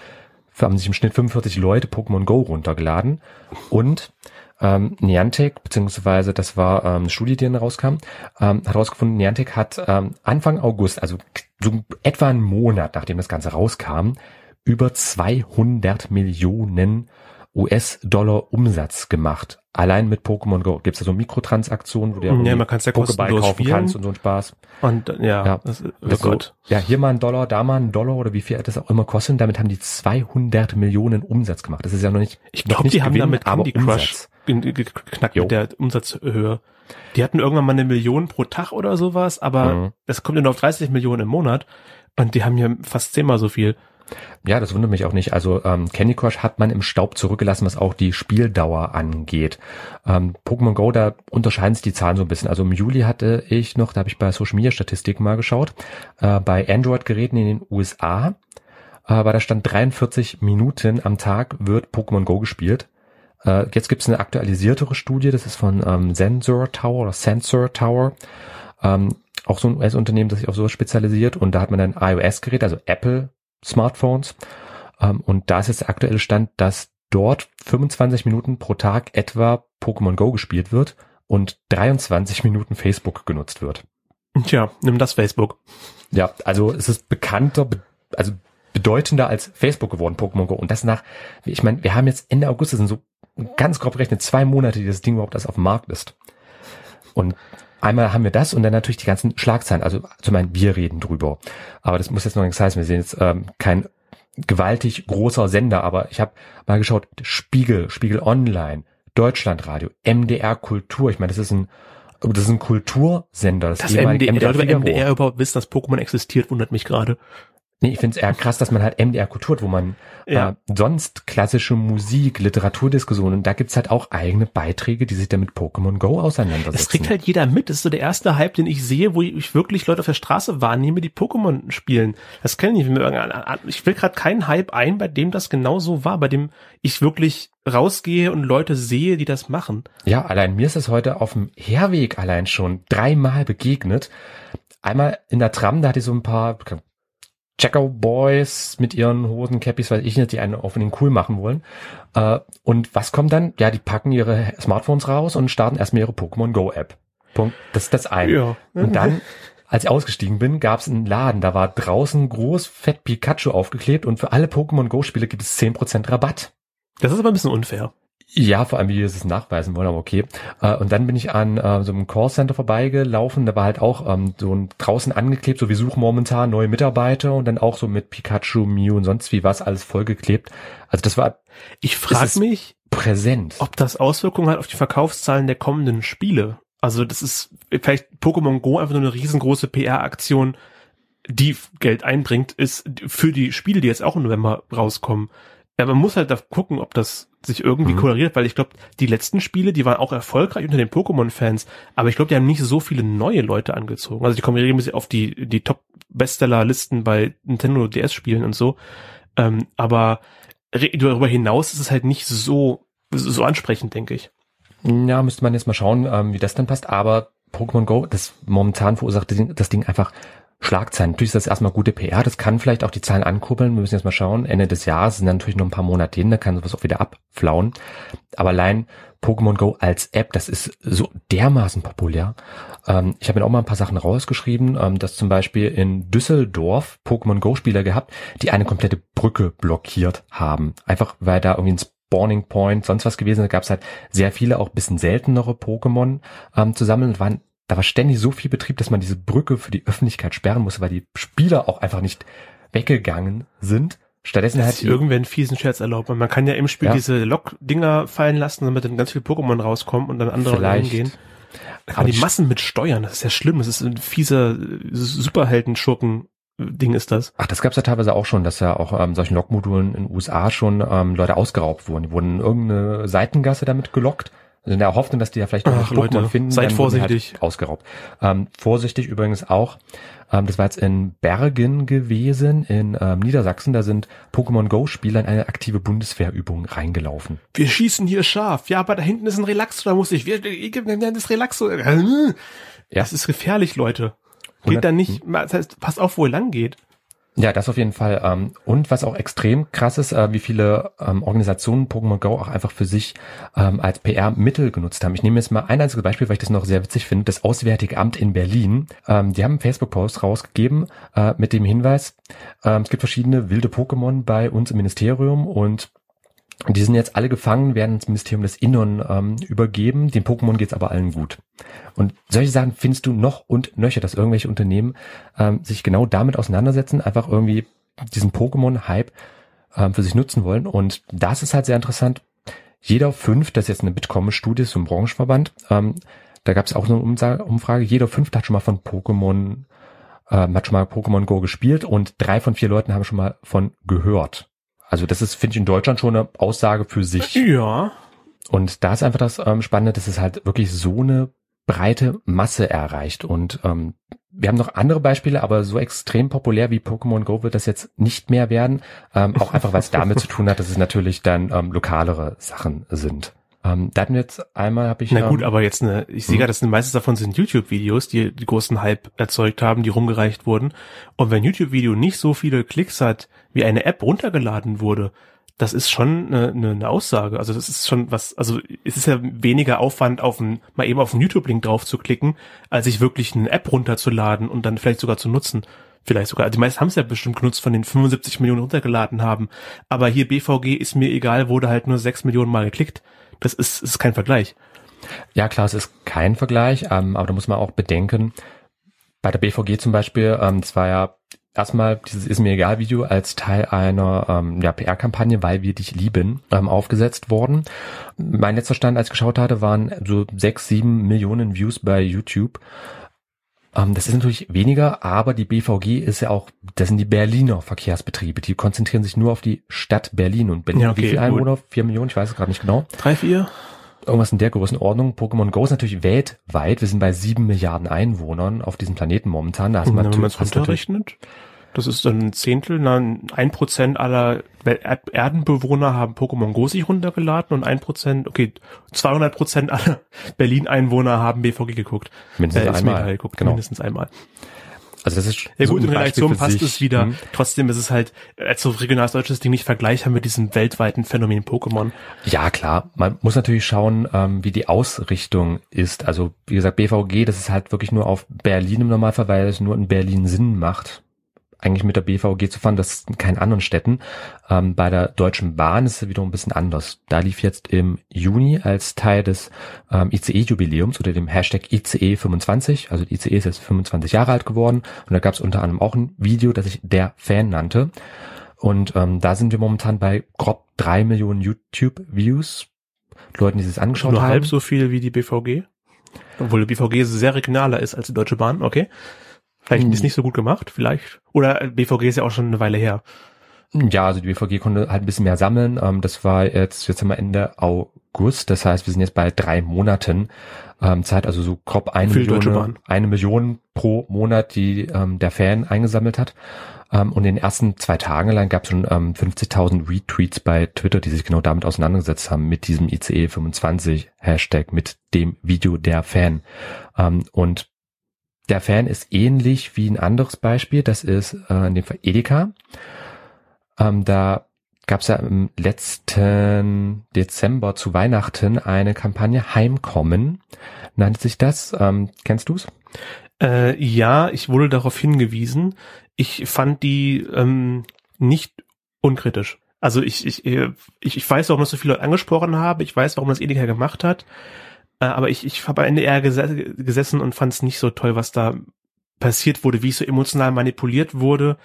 haben sich im Schnitt 45 Leute Pokémon Go runtergeladen. Und ähm, Niantic, beziehungsweise das war ähm, eine Studie, die dann rauskam, ähm, hat herausgefunden, Niantic hat ähm, Anfang August, also so etwa einen Monat, nachdem das Ganze rauskam, über 200 Millionen US-Dollar Umsatz gemacht. Allein mit Pokémon Go gibt es ja so Mikrotransaktionen, wo du ja, man kann's ja Pokéball kaufen spielen. kannst und so ein Spaß. Und ja, ja. Das, oh das so, ja, hier mal ein Dollar, da mal ein Dollar oder wie viel das auch immer kostet. Damit haben die 200 Millionen Umsatz gemacht. Das ist ja noch nicht. Ich glaube, die haben damit Candy Crush geknackt mit der Umsatzhöhe. Die hatten irgendwann mal eine Million pro Tag oder sowas, aber mhm. das kommt ja nur auf 30 Millionen im Monat und die haben hier fast zehnmal so viel. Ja, das wundert mich auch nicht. Also ähm, Candy Crush hat man im Staub zurückgelassen, was auch die Spieldauer angeht. Ähm, Pokémon Go, da unterscheiden sich die Zahlen so ein bisschen. Also im Juli hatte ich noch, da habe ich bei Social Media Statistiken mal geschaut, äh, bei Android-Geräten in den USA, äh, weil da stand 43 Minuten am Tag wird Pokémon Go gespielt. Äh, jetzt gibt es eine aktualisiertere Studie, das ist von ähm, Sensor Tower oder Sensor Tower. Ähm, auch so ein US-Unternehmen, das sich auf sowas spezialisiert und da hat man ein iOS-Gerät, also Apple Smartphones. Ähm, und da ist jetzt der aktuelle Stand, dass dort 25 Minuten pro Tag etwa Pokémon Go gespielt wird und 23 Minuten Facebook genutzt wird. Tja, nimm das Facebook. Ja, also es ist bekannter, also bedeutender als Facebook geworden, Pokémon Go. Und das nach, ich meine, wir haben jetzt Ende August, das sind so ganz grob gerechnet zwei Monate, die das Ding überhaupt erst auf dem Markt ist. Und Einmal haben wir das und dann natürlich die ganzen Schlagzeilen. Also zum einen, wir reden drüber. Aber das muss jetzt noch nichts heißen. Wir sehen jetzt ähm, kein gewaltig großer Sender, aber ich habe mal geschaut, Spiegel, Spiegel Online, Deutschlandradio, MDR Kultur. Ich meine, das ist ein das ist ein Kultursender. Das, das MDR, MDR, MDR überhaupt wissen, dass Pokémon existiert, wundert mich gerade. Nee, ich finde es eher krass, dass man halt MDR Kultur hat, wo man ja. äh, sonst klassische Musik, Literaturdiskussionen, da gibt's halt auch eigene Beiträge, die sich dann mit Pokémon Go auseinandersetzen. Das kriegt halt jeder mit. Das ist so der erste Hype, den ich sehe, wo ich wirklich Leute auf der Straße wahrnehme, die Pokémon spielen. Das kenne ich nicht. Ich will gerade keinen Hype ein, bei dem das genau so war, bei dem ich wirklich rausgehe und Leute sehe, die das machen. Ja, allein mir ist es heute auf dem Herweg allein schon dreimal begegnet. Einmal in der Tram, da hatte ich so ein paar Checker Boys mit ihren Hosen, Cappies, weil ich nicht, die einen auf den cool machen wollen. Äh, und was kommt dann? Ja, die packen ihre Smartphones raus und starten erstmal ihre Pokémon Go App. Punkt. Das ist das eine. Ja. Und dann, als ich ausgestiegen bin, gab es einen Laden, da war draußen groß fett Pikachu aufgeklebt und für alle Pokémon Go Spiele gibt es zehn Prozent Rabatt. Das ist aber ein bisschen unfair. Ja, vor allem, wie wir es nachweisen wollen, aber okay. Äh, und dann bin ich an äh, so einem Callcenter vorbeigelaufen, da war halt auch ähm, so ein draußen angeklebt, so wir suchen momentan neue Mitarbeiter und dann auch so mit Pikachu, Mew und sonst wie was alles vollgeklebt. Also das war. Ich frage mich, präsent. Ob das Auswirkungen hat auf die Verkaufszahlen der kommenden Spiele. Also das ist vielleicht Pokémon Go einfach nur eine riesengroße PR-Aktion, die Geld einbringt, ist für die Spiele, die jetzt auch im November rauskommen. Ja, man muss halt da gucken, ob das sich irgendwie mhm. koloriert, weil ich glaube, die letzten Spiele, die waren auch erfolgreich unter den Pokémon-Fans, aber ich glaube, die haben nicht so viele neue Leute angezogen. Also die kommen regelmäßig auf die, die Top-Bestseller-Listen bei Nintendo DS-Spielen und so. Ähm, aber darüber hinaus ist es halt nicht so, so ansprechend, denke ich. Ja, müsste man jetzt mal schauen, ähm, wie das dann passt. Aber Pokémon Go, das momentan verursacht das Ding einfach Schlagzeilen. Natürlich ist das erstmal gute PR, das kann vielleicht auch die Zahlen ankurbeln. Wir müssen jetzt mal schauen. Ende des Jahres sind natürlich noch ein paar Monate hin, da kann sowas auch wieder abflauen. Aber allein Pokémon Go als App, das ist so dermaßen populär. Ähm, ich habe mir auch mal ein paar Sachen rausgeschrieben, ähm, dass zum Beispiel in Düsseldorf Pokémon Go Spieler gehabt, die eine komplette Brücke blockiert haben. Einfach weil da irgendwie ein Spawning Point, sonst was gewesen. Da gab es halt sehr viele, auch bisschen seltenere Pokémon ähm, zu sammeln. Und waren da war ständig so viel Betrieb, dass man diese Brücke für die Öffentlichkeit sperren musste, weil die Spieler auch einfach nicht weggegangen sind. Stattdessen hat irgendwer einen fiesen Scherz erlaubt. Man kann ja im Spiel ja. diese Lock-Dinger fallen lassen, damit dann ganz viele Pokémon rauskommen und dann andere reingehen. Man kann die Massen mit steuern, das ist ja schlimm. Das ist ein fieser Superhelden-Schurken Ding ist das? Ach, das gab's ja teilweise auch schon, dass ja auch ähm, solchen Lokmodulen in den USA schon ähm, Leute ausgeraubt wurden. Die wurden in irgendeine Seitengasse damit gelockt. Also in der Hoffnung, dass die ja vielleicht noch Leute, finden. Seid vorsichtig. Halt ausgeraubt. Ähm, vorsichtig übrigens auch. Ähm, das war jetzt in Bergen gewesen, in ähm, Niedersachsen. Da sind Pokémon Go-Spieler in eine aktive Bundeswehrübung reingelaufen. Wir schießen hier scharf. Ja, aber da hinten ist ein Relaxo, da muss ich. Wir, wir nennen das Relaxo. Ja. Das ist gefährlich, Leute. Geht da nicht, das heißt, passt auf, wo ihr lang geht. Ja, das auf jeden Fall. Ähm, und was auch extrem krass ist, äh, wie viele ähm, Organisationen Pokémon Go auch einfach für sich ähm, als PR-Mittel genutzt haben. Ich nehme jetzt mal ein einziges Beispiel, weil ich das noch sehr witzig finde. Das Auswärtige Amt in Berlin. die haben einen Facebook-Post rausgegeben äh, mit dem Hinweis, es gibt verschiedene wilde Pokémon bei uns im Ministerium und die sind jetzt alle gefangen, werden ins Ministerium des Innern ähm, übergeben. Den Pokémon geht's aber allen gut. Und solche Sachen findest du noch und nöcher, dass irgendwelche Unternehmen ähm, sich genau damit auseinandersetzen, einfach irgendwie diesen Pokémon-Hype ähm, für sich nutzen wollen. Und das ist halt sehr interessant. Jeder fünf, das ist jetzt eine Bitkom-Studie, so ein Branchenverband, ähm, da gab es auch so eine Umfrage, jeder fünfte hat schon mal von Pokémon, äh, hat schon mal Pokémon Go gespielt und drei von vier Leuten haben schon mal von gehört. Also das ist, finde ich, in Deutschland schon eine Aussage für sich. Ja. Und da ist einfach das ähm, Spannende, dass es halt wirklich so eine breite Masse erreicht. Und ähm, wir haben noch andere Beispiele, aber so extrem populär wie Pokémon Go wird das jetzt nicht mehr werden. Ähm, auch einfach, weil es damit zu tun hat, dass es natürlich dann ähm, lokalere Sachen sind. Ähm, da hatten wir jetzt einmal, habe ich. Na gut, ähm, aber jetzt eine, ich sehe hm. gerade, das sind meistens davon sind YouTube-Videos, die die großen Hype erzeugt haben, die rumgereicht wurden. Und wenn YouTube-Video nicht so viele Klicks hat, wie eine App runtergeladen wurde, das ist schon eine, eine, eine Aussage. Also das ist schon was, also es ist ja weniger Aufwand, auf ein, mal eben auf einen YouTube-Link drauf zu klicken, als sich wirklich eine App runterzuladen und dann vielleicht sogar zu nutzen. Vielleicht sogar, die meisten haben es ja bestimmt genutzt, von den 75 Millionen runtergeladen haben. Aber hier BVG ist mir egal, wurde halt nur 6 Millionen Mal geklickt. Das ist, ist kein Vergleich. Ja, klar, es ist kein Vergleich, ähm, aber da muss man auch bedenken, bei der BVG zum Beispiel, ähm, das war ja erstmal dieses Ist mir egal Video als Teil einer ähm, ja, PR-Kampagne, weil wir dich lieben, ähm, aufgesetzt worden. Mein letzter Stand, als ich geschaut hatte, waren so sechs, sieben Millionen Views bei YouTube. Ähm, das ist natürlich weniger, aber die BVG ist ja auch, das sind die Berliner Verkehrsbetriebe. Die konzentrieren sich nur auf die Stadt Berlin und Berlin. Ja, okay, wie viele Einwohner? Vier Millionen? Ich weiß es gerade nicht genau. Drei, vier? Irgendwas in der Größenordnung. Pokémon Go ist natürlich weltweit. Wir sind bei sieben Milliarden Einwohnern auf diesem Planeten momentan. Da ist man, wenn man es runterrechnet? Das ist dann ein Zehntel, ein Prozent aller Erdenbewohner haben Pokémon Go sich runtergeladen und ein Prozent, okay, 200 Prozent aller <laughs> Berlin-Einwohner haben BVG geguckt. Mindestens äh, einmal. Geguckt, genau. Mindestens einmal. Also das ist ja so gut, in Relation passt sich. es wieder. Mhm. Trotzdem ist es halt als so regionales deutsches Ding nicht vergleichbar mit diesem weltweiten Phänomen Pokémon. Ja, klar. Man muss natürlich schauen, ähm, wie die Ausrichtung ist. Also wie gesagt, BVG, das ist halt wirklich nur auf Berlin im Normalfall, weil es nur in Berlin Sinn macht eigentlich mit der BVG zu fahren, das in keinen anderen Städten. Ähm, bei der Deutschen Bahn ist es wiederum ein bisschen anders. Da lief jetzt im Juni als Teil des ähm, ICE-Jubiläums oder dem Hashtag ICE25, also die ICE ist jetzt 25 Jahre alt geworden und da gab es unter anderem auch ein Video, das sich der Fan nannte. Und ähm, da sind wir momentan bei grob drei Millionen YouTube-Views. Leuten, die sich angeschaut Nur haben. Nur halb so viel wie die BVG? Obwohl die BVG sehr regionaler ist als die Deutsche Bahn, okay. Vielleicht hm. ist nicht so gut gemacht, vielleicht. Oder BVG ist ja auch schon eine Weile her. Ja, also die BVG konnte halt ein bisschen mehr sammeln. Ähm, das war jetzt, jetzt haben wir Ende August, das heißt, wir sind jetzt bei drei Monaten ähm, Zeit, also so grob eine Million, eine Million pro Monat, die ähm, der Fan eingesammelt hat. Ähm, und in den ersten zwei Tagen lang gab es schon ähm, 50.000 Retweets bei Twitter, die sich genau damit auseinandergesetzt haben, mit diesem ICE 25 Hashtag, mit dem Video der Fan. Ähm, und der Fan ist ähnlich wie ein anderes Beispiel, das ist äh, in dem Fall Edeka. Ähm, da gab es ja im letzten Dezember zu Weihnachten eine Kampagne Heimkommen, nannte sich das. Ähm, kennst du's? Äh, ja, ich wurde darauf hingewiesen. Ich fand die ähm, nicht unkritisch. Also ich, ich, ich, ich weiß, warum das so viele Leute angesprochen haben. Ich weiß, warum das Edeka gemacht hat. Äh, aber ich, ich habe am Ende eher gesessen und fand es nicht so toll, was da passiert wurde, wie es so emotional manipuliert wurde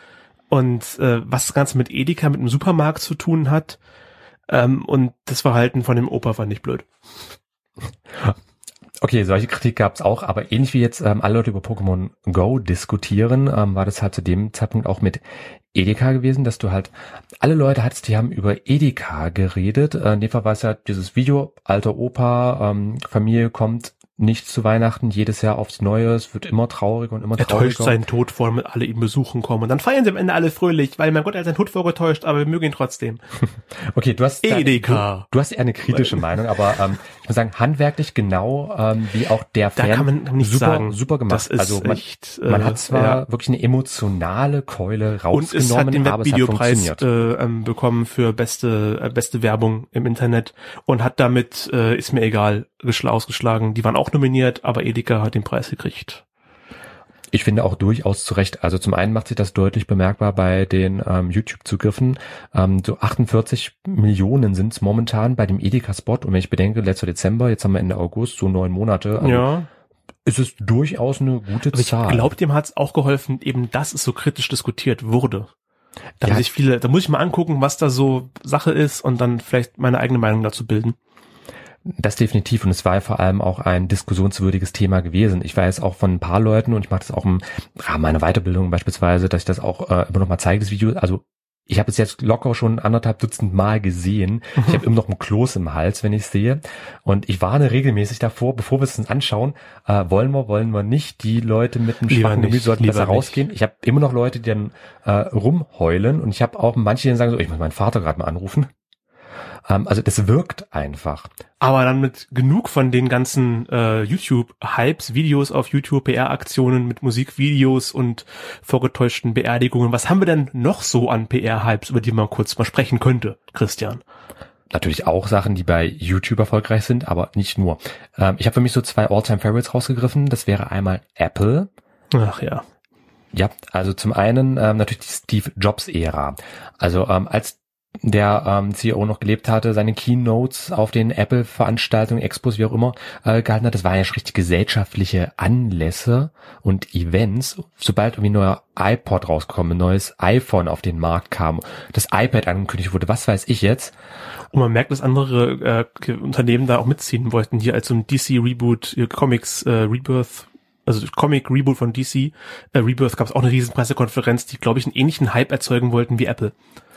und äh, was das Ganze mit Edeka, mit dem Supermarkt zu tun hat. Ähm, und das Verhalten von dem Opa fand ich blöd. Okay, solche Kritik gab es auch, aber ähnlich wie jetzt ähm, alle Leute über Pokémon Go diskutieren, ähm, war das halt zu dem Zeitpunkt auch mit Edeka gewesen, dass du halt alle Leute hattest, die haben über Edeka geredet. Äh, in dem Fall war es ja dieses Video, alter Opa, ähm, Familie kommt nicht zu Weihnachten, jedes Jahr aufs Neue, es wird immer trauriger und immer er trauriger. täuscht seinen Tod vor, damit alle ihn besuchen kommen. Und dann feiern sie am Ende alle fröhlich, weil mein Gott, er hat seinen Tod vorgetäuscht, aber wir mögen ihn trotzdem. <laughs> Okay, du hast da- Edeka. Du, du hast eher eine kritische Meinung, aber ähm, ich muss sagen, handwerklich genau ähm, wie auch der Da Fan kann man nichts super, sagen. super gemacht. Das ist also man, echt, man äh, hat zwar ja. wirklich eine emotionale Keule Und es hat rausgenommen, den aber es hat funktioniert. äh, ähm, bekommen für beste äh, beste Werbung im Internet und hat damit äh, ist mir egal ausgeschlagen. Die waren auch nominiert, aber Edeka hat den Preis gekriegt. Ich finde auch durchaus zu Recht. Also zum einen macht sich das deutlich bemerkbar bei den ähm, YouTube-Zugriffen. Ähm, so 48 Millionen sind es momentan bei dem Edeka-Spot. Und wenn ich bedenke, letzter Dezember, jetzt haben wir Ende August, so neun Monate, also ja, ist es durchaus eine gute ich Zahl. glaube, dem hat es auch geholfen, eben dass es so kritisch diskutiert wurde. Da Ja. muss ich viele, da muss ich mal angucken, was da so Sache ist und dann vielleicht meine eigene Meinung dazu bilden. Das definitiv und es war ja vor allem auch ein diskussionswürdiges Thema gewesen. Ich weiß auch von ein paar Leuten und ich mache das auch im Rahmen meiner Weiterbildung beispielsweise, dass ich das auch äh, immer noch mal zeige, das Video. Also ich habe es jetzt locker schon anderthalb Dutzend Mal gesehen. Ich habe <laughs> immer noch ein Kloß im Hals, wenn ich sehe. Und ich warne regelmäßig davor, bevor wir es uns anschauen, äh, wollen wir, wollen wir nicht. Die Leute mit dem Lieber schwachen Gemüt sollten besser nicht. rausgehen. Ich habe immer noch Leute, die dann äh, rumheulen und ich habe auch manche, die sagen so, ich muss meinen Vater gerade mal anrufen. Ähm, also das wirkt einfach. Aber dann mit genug von den ganzen äh, YouTube-Hypes, Videos auf YouTube, PR-Aktionen mit Musikvideos und vorgetäuschten Beerdigungen. Was haben wir denn noch so an PR-Hypes, über die man kurz mal sprechen könnte, Christian? natürlich auch Sachen, die bei YouTube erfolgreich sind, aber nicht nur. Ähm, ich habe für mich so zwei All-Time-Favorites rausgegriffen. Das wäre einmal Apple. Ach ja. Ja, also zum einen ähm, natürlich die Steve Jobs-Ära. Also ähm, als der ähm, CEO noch gelebt hatte, seine Keynotes auf den Apple-Veranstaltungen, Expos, wie auch immer, äh, gehalten hat. Das waren ja schon richtig gesellschaftliche Anlässe und Events. Sobald irgendwie ein neuer iPod rauskommt, ein neues iPhone auf den Markt kam, das iPad angekündigt wurde, was weiß ich jetzt, Und man merkt, dass andere äh, Unternehmen da auch mitziehen wollten. Hier als so ein DC-Reboot, Comics äh, Rebirth, also Comic Reboot von DC, äh, Rebirth gab es auch eine riesen Pressekonferenz, die, glaube ich, einen ähnlichen Hype erzeugen wollten wie Apple.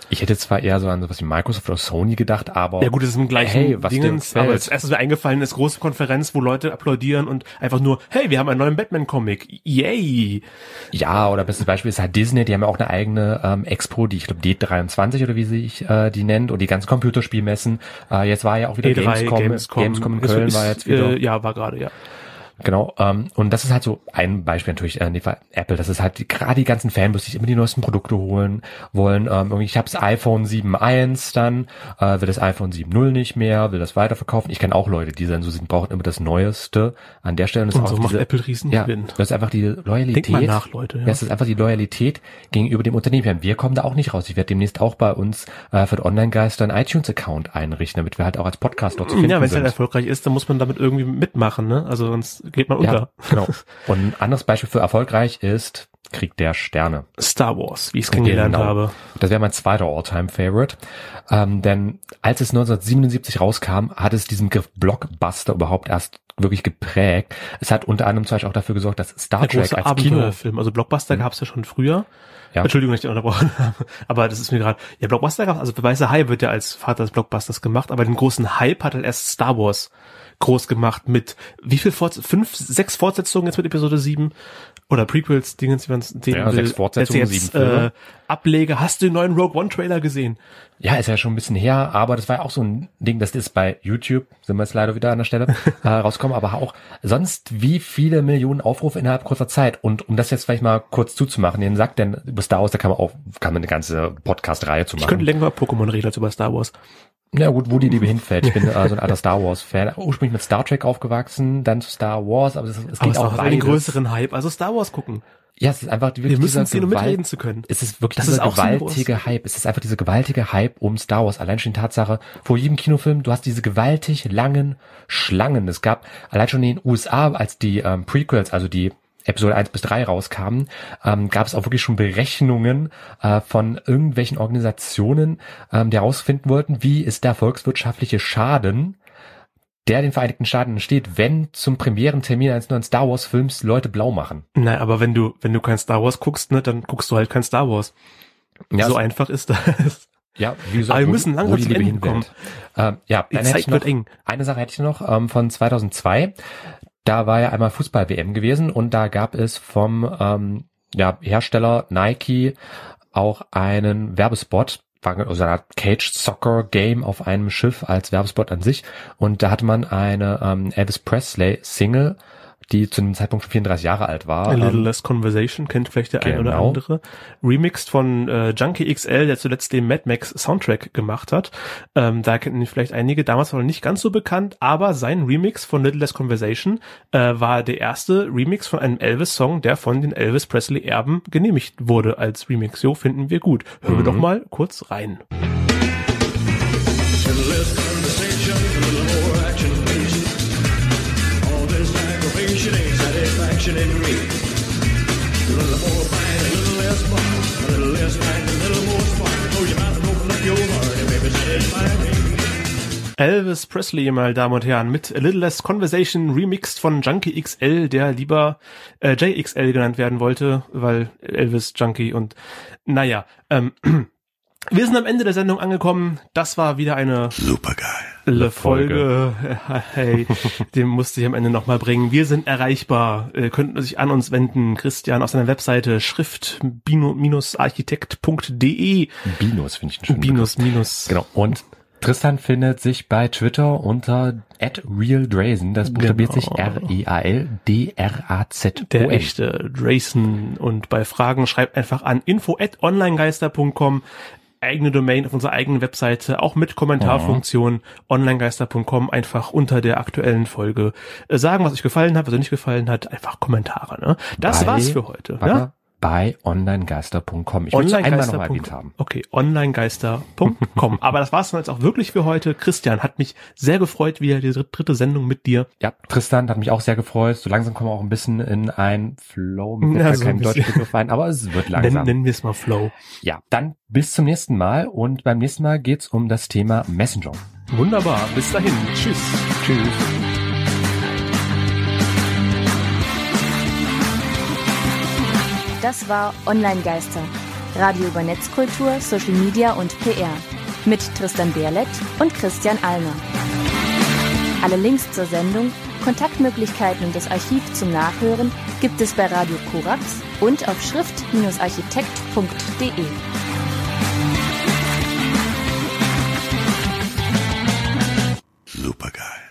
Ich hätte zwar eher so an sowas wie Microsoft oder Sony gedacht, aber Ja gut, das ist im gleichen hey, was Dingens, aber das erste, was mir eingefallen ist, große Konferenz, wo Leute applaudieren und einfach nur, hey, wir haben einen neuen Batman-Comic, yay! ja, oder bestes Beispiel ist halt Disney, die haben ja auch eine eigene ähm, Expo, die ich glaube D23 oder wie sich äh, die nennt und die ganzen Computerspielmessen. Äh, jetzt war ja auch wieder E3, Gamescom, Gamescom, Gamescom in Köln ist, war jetzt wieder. Äh, ja, war gerade, ja. Genau, ähm, und das ist halt so ein Beispiel natürlich, äh, in dem Fall Apple, das ist halt gerade die ganzen Fanboys, die sich immer die neuesten Produkte holen wollen. Ähm, irgendwie, ich habe das iPhone 7.1 dann, äh, will das iPhone 7.0 nicht mehr, will das weiterverkaufen. Ich kenne auch Leute, die dann so sind, brauchen immer das Neueste an der Stelle. Und, ist so auch macht diese, Apple riesen ja, Gewinn. das ist einfach die Loyalität. Denk mal nach, Leute, ja. Das ist einfach die Loyalität gegenüber dem Unternehmen. Wir kommen da auch nicht raus. Ich werde demnächst auch bei uns äh, für den Online-Geist einen iTunes-Account einrichten, damit wir halt auch als Podcast dort zu finden Ja, wenn es halt sind. erfolgreich ist, dann muss man damit irgendwie mitmachen, ne? Also sonst geht man Ja, unter. genau. <laughs> Und ein anderes Beispiel für erfolgreich ist Krieg der Sterne. Star Wars, wie ich es kennengelernt Genau. habe. Das wäre mein zweiter All-Time-Favorite. Ähm, denn als es 1977 rauskam, hat es diesen Begriff Blockbuster überhaupt erst wirklich geprägt. Es hat unter anderem zum Beispiel auch dafür gesorgt, dass Star Der Trek als. Abenteuerfilm. Also Blockbuster Mhm. gab's ja schon früher. Ja. Entschuldigung, dass ich unterbrochen <laughs> habe. Aber das ist mir gerade. Ja, Blockbuster gab's, also Weißer Hai wird ja als Vater des Blockbusters gemacht, aber den großen Hype hat halt erst Star Wars groß gemacht mit wie viel Forts fünf, sechs Fortsetzungen jetzt mit Episode 7 oder Prequels, Dingens, wie man es Ja, will. sechs Fortsetzungen, jetzt, sieben Filme. äh, Ableger. Hast du den neuen Rogue One Trailer gesehen? Ja, ist ja schon ein bisschen her, aber das war ja auch so ein Ding, das ist bei YouTube, sind wir jetzt leider wieder an der Stelle, <laughs> äh, rauskommen, aber auch sonst wie viele Millionen Aufrufe innerhalb kurzer Zeit. Und um das jetzt vielleicht mal kurz zuzumachen, den sagt denn über Star Wars, da kann man auch, kann man eine ganze Podcast-Reihe zu Ich könnte machen. länger über Pokémon reden als über Star Wars. Ja gut, wo die Liebe hinfällt. Ich bin äh, so ein alter Star Wars-Fan. Ursprünglich mit Star Trek aufgewachsen, dann zu Star Wars, aber es, es Aber geht es auch hat einen größeren Hype. Also Star Wars gucken. Ja, es ist einfach die- Wir wirklich müssen sehen, um mitreden zu können. Es ist wirklich Das dieser ist auch gewaltige Hype. Es ist einfach dieser gewaltige Hype um Star Wars. Allein schon die Tatsache, vor jedem Kinofilm, du hast diese gewaltig langen Schlangen. Es gab allein schon in den USA, als die ähm, Prequels, also die Episode 1 bis 3 rauskamen, ähm, gab es auch wirklich schon Berechnungen äh, von irgendwelchen Organisationen, ähm, die herausfinden wollten, wie ist der volkswirtschaftliche Schaden der den Vereinigten Staaten entsteht, wenn zum Premierentermin eines neuen Star Wars Films Leute blau machen. Nein, aber wenn du, wenn du kein Star Wars guckst, ne, dann guckst du halt kein Star Wars. Ja, so einfach ist das. Ja, wie gesagt, aber wir müssen langsam zum Ende kommen. Ähm, ja, Die Zeit wird eng. Eine Sache hätte ich noch ähm, von 2002. Da war ja einmal Fußball-WM gewesen und da gab es vom ähm, ja, Hersteller Nike auch einen Werbespot, also eine Art Cage Soccer Game auf einem Schiff als Werbespot an sich. Und da hatte man eine ähm, Elvis Presley Single die zu dem Zeitpunkt schon 34 Jahre alt war. A Little ähm, Less Conversation kennt vielleicht der genau. ein oder genau. andere. Remixed von äh, Junkie XL, der zuletzt den Mad Max Soundtrack gemacht hat. Ähm, da kennen vielleicht einige. Damals war noch nicht ganz so bekannt, aber sein Remix von Little Less Conversation äh, war der erste Remix von einem Elvis-Song, der von den Elvis Presley-Erben genehmigt wurde als Remix. So finden wir gut. Hören mhm. wir doch mal kurz rein. Action in read. A little more bite, a little less fun. A little less bite, a little more spark. Close your mouth and open up your heart and maybe satisfy me. Elvis Presley, meine Damen und Herren, mit A Little Less Conversation remixed von Junkie XL, der lieber äh, JXL genannt werden wollte, weil Elvis Junkie und naja, ähm, <clears throat> wir sind am Ende der Sendung angekommen. Das war wieder eine supergeile Folge. <laughs> Hey, den musste ich am Ende nochmal bringen. Wir sind erreichbar. Äh, könnten sich an uns wenden. Christian aus seiner Webseite schrift-architekt.de. Binus finde ich einen Binus, minus. Genau. Und Tristan findet sich bei Twitter unter at realdrazen. Das buchstabiert genau. sich R-E-A-L-D-R-A-Z. Der echte Drazen. Und bei Fragen schreibt einfach an info at onlinegeister.com eigene Domain auf unserer eigenen Webseite, auch mit Kommentarfunktion, mhm. onlinegeister.com, einfach unter der aktuellen Folge äh, sagen, was euch gefallen hat, was euch nicht gefallen hat, einfach Kommentare. Ne? Das Bei, war's für heute. Ja? Bei onlinegeister.com. Ich möchte einmal noch mal erwähnt haben. Okay, onlinegeister.com. <laughs> Aber das war's dann jetzt auch wirklich für heute. Christian hat mich sehr gefreut, wieder die dritte Sendung mit dir. Ja, Tristan hat mich auch sehr gefreut. So langsam kommen wir auch ein bisschen in ein Flow. Mir ja, so kein Deutschbegriff ein, aber es wird langsam. Nennen, nennen wir es mal Flow. Ja, dann bis zum nächsten Mal und beim nächsten Mal geht's um das Thema Messenger. Wunderbar. Bis dahin. Tschüss. Tschüss. Das war Online Geister. Radio über Netzkultur, Social Media und PR. Mit Tristan Berlet und Christian Almer. Alle Links zur Sendung, Kontaktmöglichkeiten und das Archiv zum Nachhören gibt es bei Radio Korax und auf schrift-architekt.de. Supergeil.